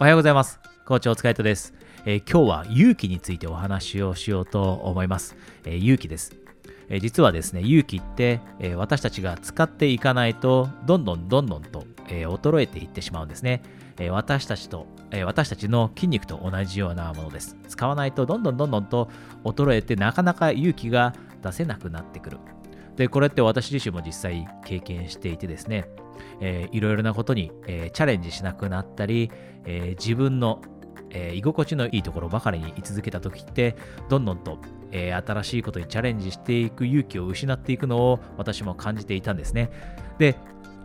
おはようございます。校長お疲れ様です、えー、今日は勇気についてお話をしようと思います。えー、勇気です。えー、実はですね、勇気って、え私たちが使っていかないと、どんどんどんどんと、え衰えていってしまうんですね。え私たちと、え私たちの筋肉と同じようなものです。使わないとどんどんどんどんと衰えて、なかなか勇気が出せなくなってくる。で、これって私自身も実際経験していてですね、えー、いろいろなことに、えー、チャレンジしなくなったり、えー、自分の、えー、居心地のいいところばかりに居続けた時ってどんどんと、えー、新しいことにチャレンジしていく勇気を失っていくのを私も感じていたんですね。で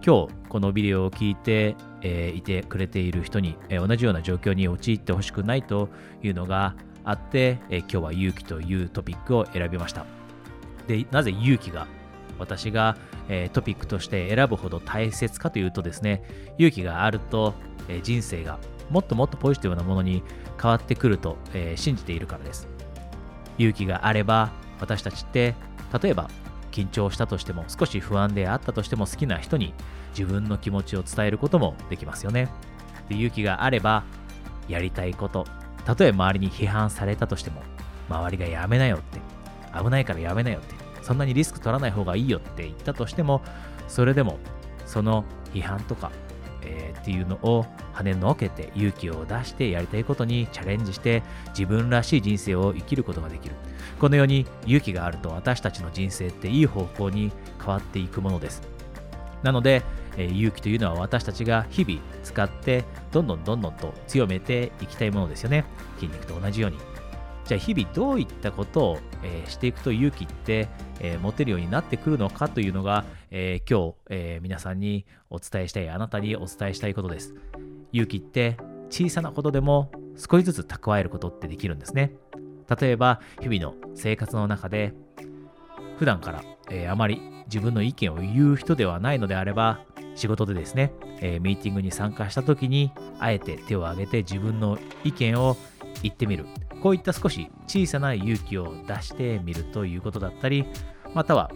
今日このビデオを聞いて、えー、いてくれている人に、えー、同じような状況に陥ってほしくないというのがあって、えー、今日は勇気というトピックを選びました。でなぜ勇気が私が、えー、トピックとして選ぶほど大切かというとですね、勇気があると、えー、人生がもっともっとポジティブなものに変わってくると、えー、信じているからです。勇気があれば私たちって例えば緊張したとしても少し不安であったとしても好きな人に自分の気持ちを伝えることもできますよね。で勇気があればやりたいことたとえ周りに批判されたとしても周りがやめなよって危ないからやめなよってそんなにリスク取らない方がいいよって言ったとしても、それでもその批判とか、えー、っていうのを跳ねのけて勇気を出してやりたいことにチャレンジして自分らしい人生を生きることができる。このように勇気があると私たちの人生っていい方向に変わっていくものです。なので、え、勇気というのは私たちが日々使ってどんどんどんどんと強めていきたいものですよね。筋肉と同じように。じゃあ日々どういったことを、えー、していくと勇気って、えー、持てるようになってくるのかというのが、えー、今日、え皆さんにお伝えしたい、あなたにお伝えしたいことです。勇気って小さなことでも少しずつ蓄えることってできるんですね。例えば日々の生活の中で普段から、えあまり自分の意見を言う人ではないのであれば仕事でですね、えミーティングに参加した時にあえて手を挙げて自分の意見を言ってみるこういった少し小さな勇気を出してみるということだったり、または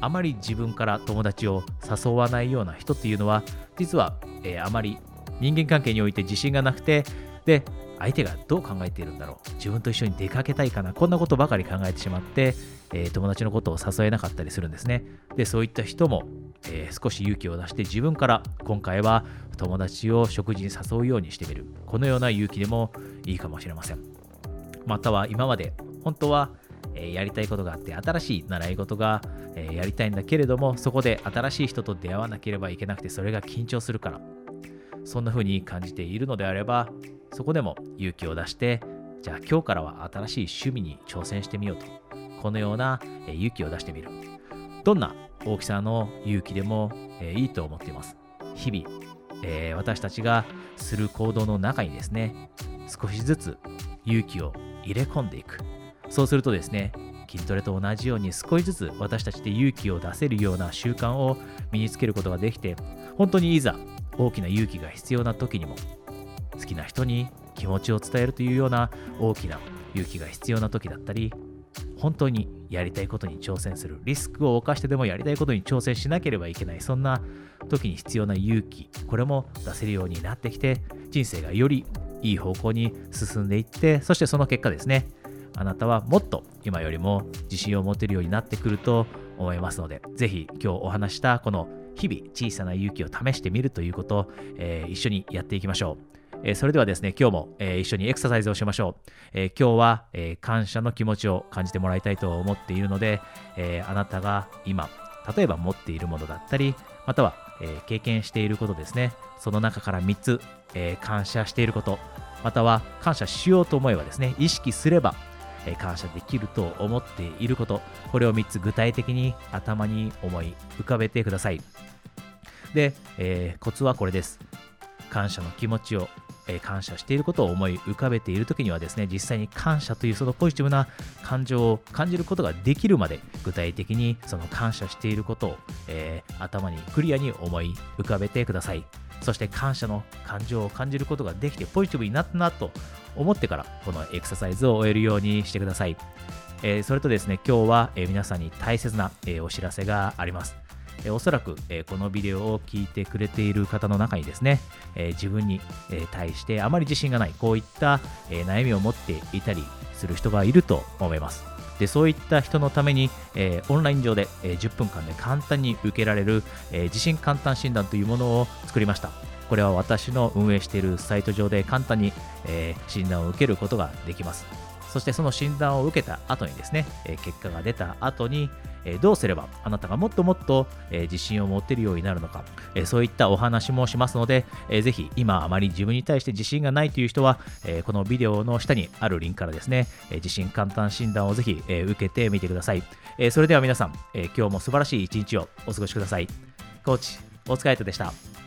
あまり自分から友達を誘わないような人っていうのは、実は、えー、あまり人間関係において自信がなくて、で、相手がどう考えているんだろう自分と一緒に出かけたいかなこんなことばかり考えてしまって、えー、友達のことを誘えなかったりするんですね。で、そういった人も、えー、少し勇気を出して自分から今回は友達を食事に誘うようにしてみる。このような勇気でもいいかもしれません。または今まで本当はやりたいことがあって新しい習い事がやりたいんだけれどもそこで新しい人と出会わなければいけなくてそれが緊張するからそんな風に感じているのであればそこでも勇気を出してじゃあ今日からは新しい趣味に挑戦してみようと。このような勇気を出してみる。どんな大きさの勇気でもいいと思っています。日々、え私たちがする行動の中にですね少しずつ勇気を入れ込んでいく。そうするとですね、筋トレと同じように少しずつ私たちで勇気を出せるような習慣を身につけることができて、本当にいざ大きな勇気が必要な時にも、好きな人に気持ちを伝えるというような大きな勇気が必要な時だったり、本当にやりたいことに挑戦する、リスクを冒してでもやりたいことに挑戦しなければいけない、そんな時に必要な勇気、これも出せるようになってきて、人生がよりいい方向に進んでいって、そしてその結果ですね、あなたはもっと今よりも自信を持てるようになってくると思いますので、ぜひ今日お話したこの日々小さな勇気を試してみるということを、えー、一緒にやっていきましょう。え、それではですね、今日も、え、一緒にエクササイズをしましょう。え、今日は、え感謝の気持ちを感じてもらいたいと思っているので、えあなたが今、例えば持っているものだったり、または、え経験していることですね、その中から3つ、え感謝していること、または感謝しようと思えばですね、意識すれば、え感謝できると思っていること、これを3つ具体的に頭に思い浮かべてください。で、えー、コツはこれです。感謝の気持ちをえ感謝していることを思い浮かべている時にはですね実際に感謝というそのポジティブな感情を感じることができるまで具体的にその感謝していることを、えー、頭にクリアに思い浮かべてください。そして感謝の感情を感じることができてポジティブになったなと思ってからこのエクササイズを終えるようにしてください、えー、それとですね今日は、えー、皆さんに大切な、えお知らせがあります。えおそらく、えこのビデオを聞いてくれている方の中にですね、え自分に、え対してあまり自信がない、こういった、え悩みを持っていたりする人がいると思います。でそういった人のために、えー、オンライン上で、えー、10分間で簡単に受けられる、えー、地震簡単診断というものを作りました。これは私の運営しているサイト上で簡単に、え診断を受けることができます。そしてその診断を受けた後にですね、え結果が出た後に、えどうすればあなたがもっともっと、え自信を持てるようになるのか、えそういったお話もしますので、えー、ぜひ今あまり自分に対して自信がないという人は、えこのビデオの下にあるリンクからですね、え自信簡単診断をぜひ、え受けてみてください、えそれでは皆さん、え今日も素晴らしい一日をお過ごしください。コーチ、お疲れ様でした。